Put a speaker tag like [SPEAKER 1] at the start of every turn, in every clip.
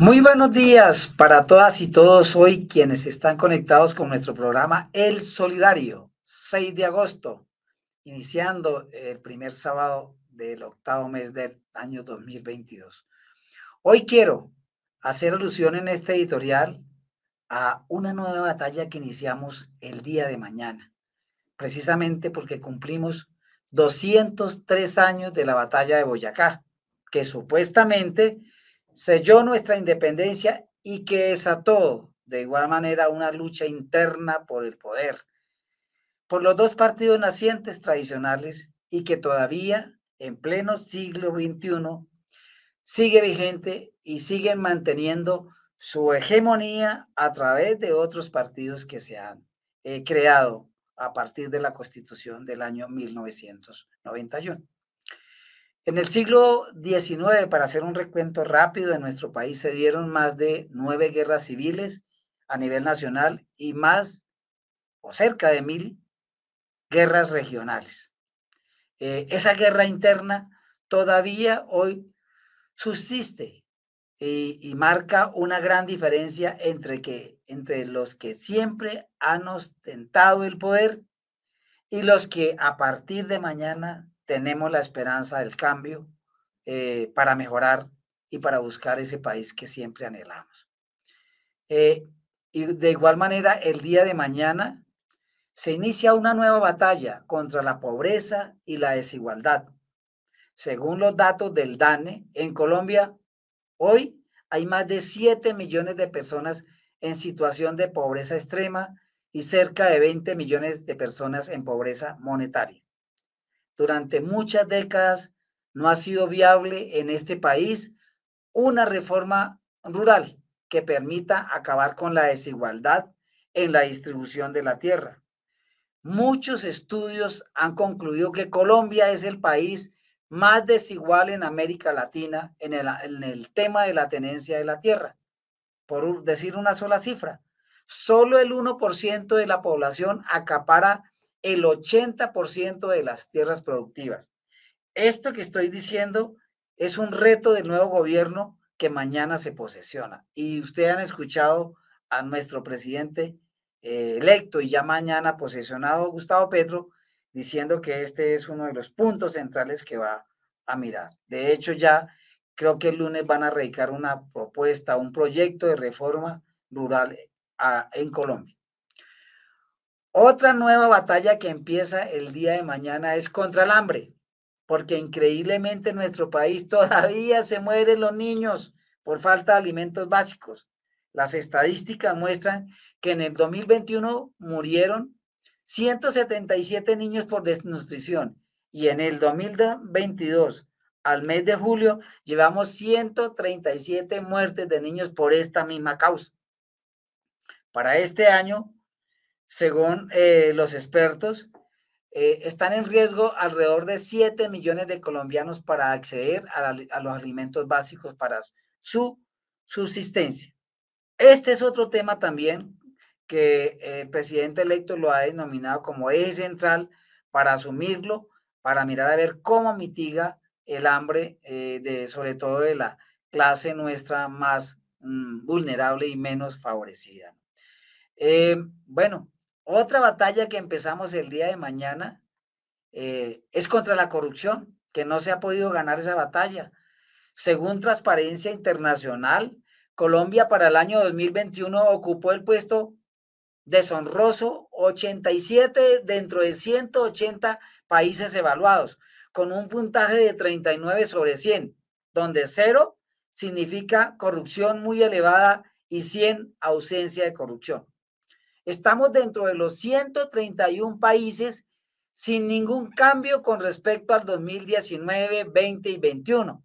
[SPEAKER 1] Muy buenos días para todas y todos hoy quienes están conectados con nuestro programa El Solidario, 6 de agosto, iniciando el primer sábado del octavo mes del año 2022. Hoy quiero hacer alusión en este editorial a una nueva batalla que iniciamos el día de mañana, precisamente porque cumplimos 203 años de la batalla de Boyacá, que supuestamente selló nuestra independencia y que desató de igual manera una lucha interna por el poder, por los dos partidos nacientes tradicionales y que todavía en pleno siglo XXI sigue vigente y siguen manteniendo su hegemonía a través de otros partidos que se han eh, creado a partir de la constitución del año 1991. En el siglo XIX, para hacer un recuento rápido, en nuestro país se dieron más de nueve guerras civiles a nivel nacional y más o cerca de mil guerras regionales. Eh, esa guerra interna todavía hoy subsiste y, y, marca una gran diferencia entre, que, entre los que siempre han ostentado el poder y los que a partir de mañana tenemos la esperanza del cambio eh, para mejorar y para buscar ese país que siempre anhelamos. Eh, y de igual manera, el día de mañana se inicia una nueva batalla contra la pobreza y la desigualdad. Según los datos del DANE, en Colombia hoy hay más de 7 millones de personas en situación de pobreza extrema y cerca de 20 millones de personas en pobreza monetaria durante muchas décadas no ha sido viable en este país una reforma rural que permita acabar con la desigualdad en la distribución de la tierra. Muchos estudios han concluido que Colombia es el país más desigual en América Latina en el, tema de la tenencia de la tierra. Por decir una sola cifra, solo el 1% de la población acapara el 80% de las tierras productivas. Esto que estoy diciendo es un reto del nuevo gobierno que mañana se posesiona. Y ustedes han escuchado a nuestro presidente eh, electo y ya mañana posesionado, Gustavo Petro, diciendo que este es uno de los puntos centrales que va a mirar. De hecho, ya creo que el lunes van a radicar una propuesta, un proyecto de reforma rural eh, en Colombia. Otra nueva batalla que empieza el día de mañana es contra el hambre, porque increíblemente en nuestro país todavía se mueren los niños por falta de alimentos básicos. Las estadísticas muestran que en el 2021 murieron 177 niños por desnutrición y en el 2022, al mes de julio, llevamos 137 muertes de niños por esta misma causa. Para este año, según eh, los expertos, eh, están en riesgo alrededor de 7 millones de colombianos para acceder a, los alimentos básicos para su subsistencia. Este es otro tema también que el presidente electo lo ha denominado como eje central para asumirlo, para mirar a ver cómo mitiga el hambre, eh, de, sobre todo de la clase nuestra más mm, vulnerable y menos favorecida. bueno, otra batalla que empezamos el día de mañana eh, es contra la corrupción, que no se ha podido ganar esa batalla. Según Transparencia Internacional, Colombia para el año 2021 ocupó el puesto deshonroso 87 dentro de 180 países evaluados, con un puntaje de 39 sobre 100, donde cero significa corrupción muy elevada y 100 ausencia de corrupción. Estamos dentro de los 131 países sin ningún cambio con respecto al 2019, 20 y 21.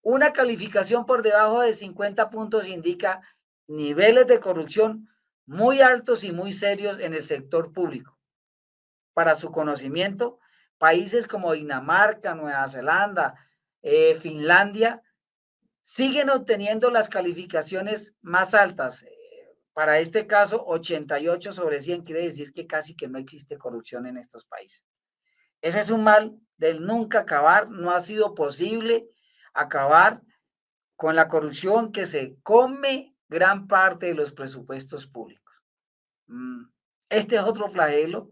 [SPEAKER 1] Una calificación por debajo de 50 puntos indica niveles de corrupción muy altos y muy serios en el sector público. Para su conocimiento, países como Dinamarca, Nueva Zelanda, eh, Finlandia, siguen obteniendo las calificaciones más altas. Para este caso, 88 sobre 100 quiere decir que casi que no existe corrupción en estos países. Ese es un mal del nunca acabar. No ha sido posible acabar con la corrupción que se come gran parte de los presupuestos públicos. Mm, este es otro flagelo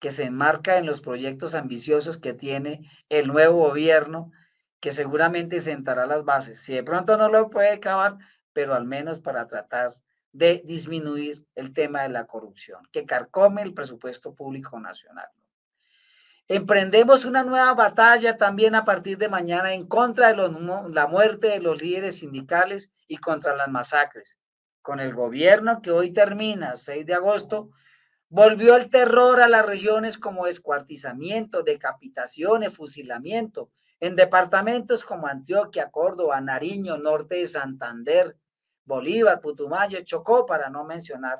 [SPEAKER 1] que se enmarca en los proyectos ambiciosos que tiene el nuevo gobierno, que seguramente sentará las bases. Si de pronto no lo puede acabar, pero al menos para tratar de disminuir el tema de la corrupción, que carcome el presupuesto público nacional. Emprendemos una nueva batalla también a partir de mañana en contra de la muerte de los líderes sindicales y contra las masacres. Con el gobierno que hoy termina, 6 de agosto, volvió el terror a las regiones como descuartizamiento, decapitaciones, fusilamiento, en departamentos como Antioquia, Córdoba, Nariño, Norte de Santander, Bolívar, Putumayo, Chocó, para no mencionar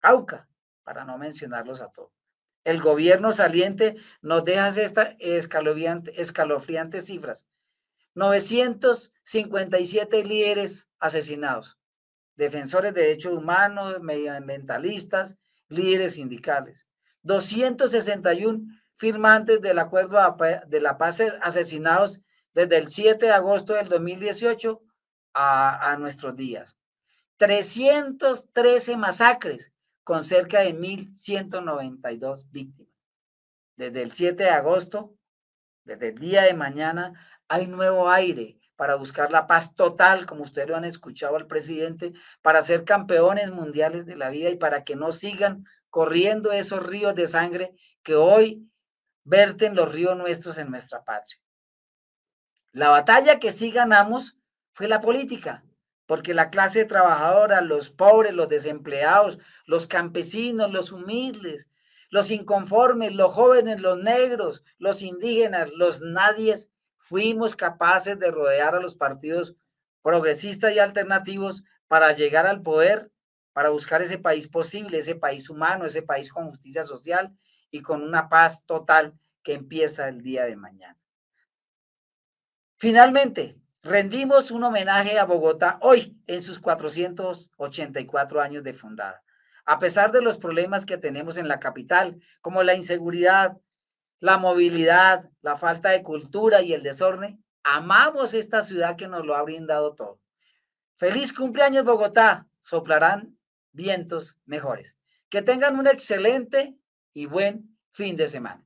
[SPEAKER 1] Cauca, para no mencionarlos a todos. El gobierno saliente nos deja estas escalofriantes cifras. 957 líderes asesinados, defensores de derechos humanos, medioambientalistas, líderes sindicales. 261 firmantes del acuerdo de la paz asesinados desde el 7 de agosto del 2018 a, nuestros días. 313 masacres con cerca de 1.192 víctimas. Desde el 7 de agosto, desde el día de mañana, hay nuevo aire para buscar la paz total, como ustedes lo han escuchado al presidente, para ser campeones mundiales de la vida y para que no sigan corriendo esos ríos de sangre que hoy verten los ríos nuestros en nuestra patria. La batalla que sí ganamos fue la política, porque la clase trabajadora, los pobres, los desempleados, los campesinos, los humildes, los inconformes, los jóvenes, los negros, los indígenas, los nadies, fuimos capaces de rodear a los partidos progresistas y alternativos para llegar al poder, para buscar ese país posible, ese país humano, ese país con justicia social y con una paz total que empieza el día de mañana. Finalmente, Rendimos un homenaje a Bogotá hoy en sus 484 años de fundada. A pesar de los problemas que tenemos en la capital, como la inseguridad, la movilidad, la falta de cultura y el desorden, amamos esta ciudad que nos lo ha brindado todo. Feliz cumpleaños Bogotá, soplarán vientos mejores. Que tengan un excelente y buen fin de semana.